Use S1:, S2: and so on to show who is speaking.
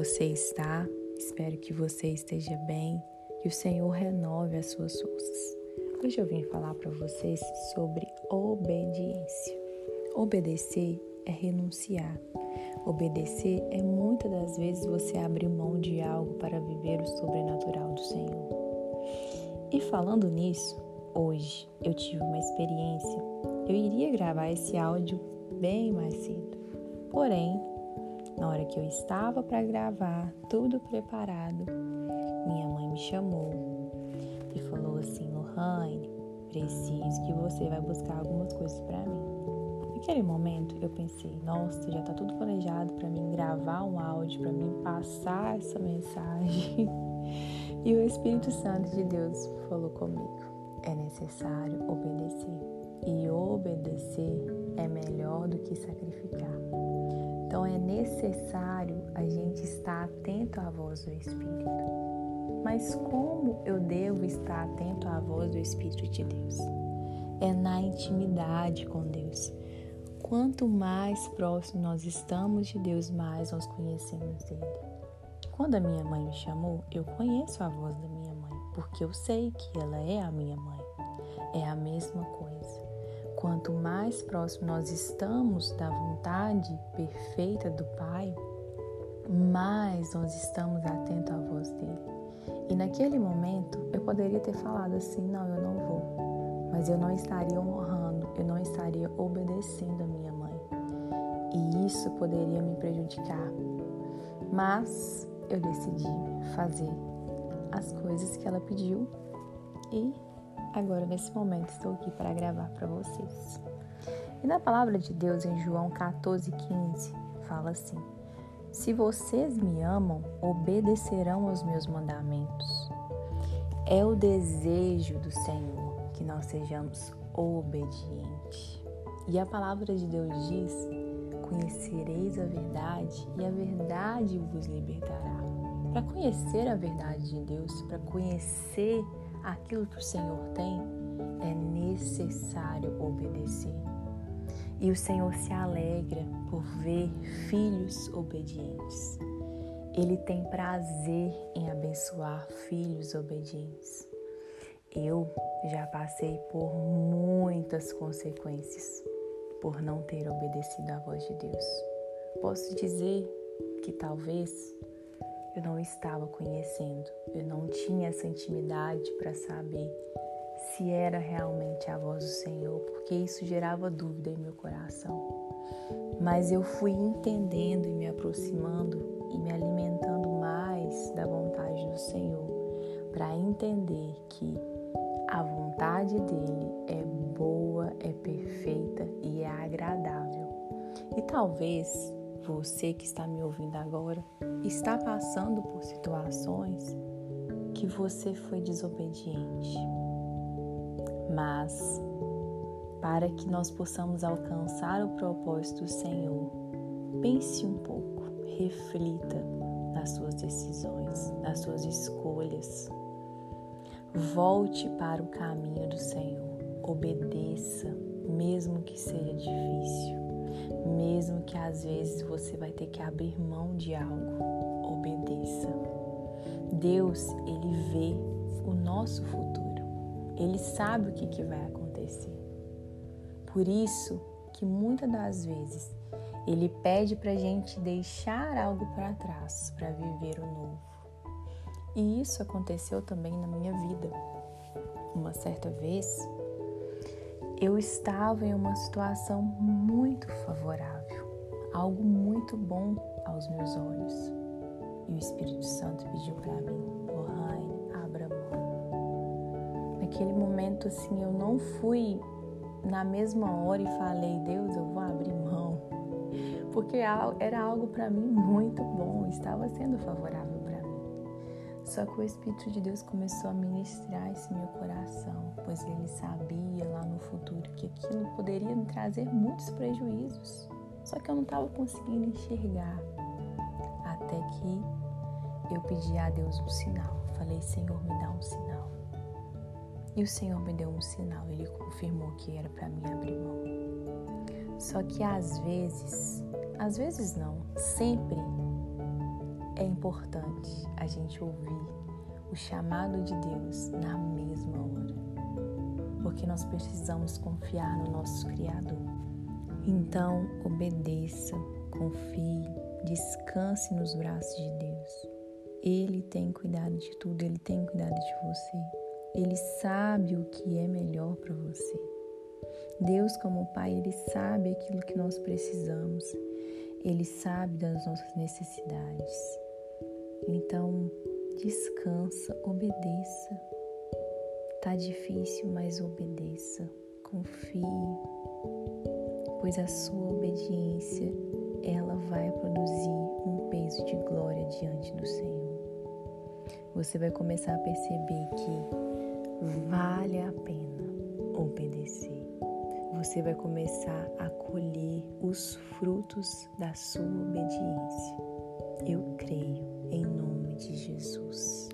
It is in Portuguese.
S1: você está? Espero que você esteja bem, que o Senhor renove as suas forças. Hoje eu vim falar para vocês sobre obediência. Obedecer é renunciar. Obedecer é muitas das vezes você abrir mão de algo para viver o sobrenatural do Senhor. E falando nisso, hoje eu tive uma experiência. Eu iria gravar esse áudio bem mais cedo. Porém, na hora que eu estava para gravar, tudo preparado, minha mãe me chamou e falou assim: Lohane, preciso que você vai buscar algumas coisas para mim. Naquele momento eu pensei: nossa, já tá tudo planejado para mim gravar um áudio, para mim passar essa mensagem. e o Espírito Santo de Deus falou comigo: é necessário obedecer. E obedecer é melhor do que sacrificar. Então é necessário a gente estar atento à voz do Espírito. Mas como eu devo estar atento à voz do Espírito de Deus? É na intimidade com Deus. Quanto mais próximo nós estamos de Deus, mais nós conhecemos Ele. Quando a minha mãe me chamou, eu conheço a voz da minha mãe, porque eu sei que ela é a minha mãe. É a mesma coisa. Quanto mais próximo nós estamos da vontade perfeita do Pai, mais nós estamos atentos à voz dele. E naquele momento eu poderia ter falado assim: não, eu não vou, mas eu não estaria honrando, eu não estaria obedecendo a minha mãe. E isso poderia me prejudicar. Mas eu decidi fazer as coisas que ela pediu e Agora, nesse momento, estou aqui para gravar para vocês. E na palavra de Deus, em João 14,15, fala assim: Se vocês me amam, obedecerão aos meus mandamentos. É o desejo do Senhor que nós sejamos obedientes. E a palavra de Deus diz: Conhecereis a verdade, e a verdade vos libertará. Para conhecer a verdade de Deus, para conhecer aquilo que o Senhor tem, é necessário obedecer. E o Senhor se alegra por ver filhos obedientes. Ele tem prazer em abençoar filhos obedientes. Eu já passei por muitas consequências por não ter obedecido à voz de Deus. Posso dizer que talvez eu não estava conhecendo, eu não tinha essa intimidade para saber se era realmente a voz do Senhor, porque isso gerava dúvida em meu coração. Mas eu fui entendendo e me aproximando e me alimentando mais da vontade do Senhor, para entender que a vontade dele é boa, é perfeita e é agradável. E talvez você que está me ouvindo agora está passando por situações que você foi desobediente. Mas, para que nós possamos alcançar o propósito do Senhor, pense um pouco, reflita nas suas decisões, nas suas escolhas. Volte para o caminho do Senhor, obedeça, mesmo que seja difícil mesmo que às vezes você vai ter que abrir mão de algo, obedeça. Deus, ele vê o nosso futuro. Ele sabe o que, que vai acontecer. Por isso que muitas das vezes ele pede para a gente deixar algo para trás para viver o novo. E isso aconteceu também na minha vida. Uma certa vez, eu estava em uma situação muito favorável, algo muito bom aos meus olhos. E o Espírito Santo pediu para mim, Lohane, abra mão. Naquele momento, assim, eu não fui na mesma hora e falei, Deus, eu vou abrir mão. Porque era algo para mim muito bom, estava sendo favorável só que o Espírito de Deus começou a ministrar esse meu coração, pois ele sabia lá no futuro que aquilo poderia me trazer muitos prejuízos. Só que eu não estava conseguindo enxergar. Até que eu pedi a Deus um sinal. Falei, Senhor, me dá um sinal. E o Senhor me deu um sinal. Ele confirmou que era para mim abrir mão. Só que às vezes, às vezes não, sempre é importante a gente ouvir o chamado de Deus na mesma hora, porque nós precisamos confiar no nosso Criador. Então, obedeça, confie, descanse nos braços de Deus. Ele tem cuidado de tudo, ele tem cuidado de você. Ele sabe o que é melhor para você. Deus, como Pai, Ele sabe aquilo que nós precisamos. Ele sabe das nossas necessidades. Então, descansa, obedeça. Tá difícil, mas obedeça. Confie, pois a sua obediência ela vai produzir Você vai começar a perceber que vale a pena obedecer. Você vai começar a colher os frutos da sua obediência. Eu creio em nome de Jesus.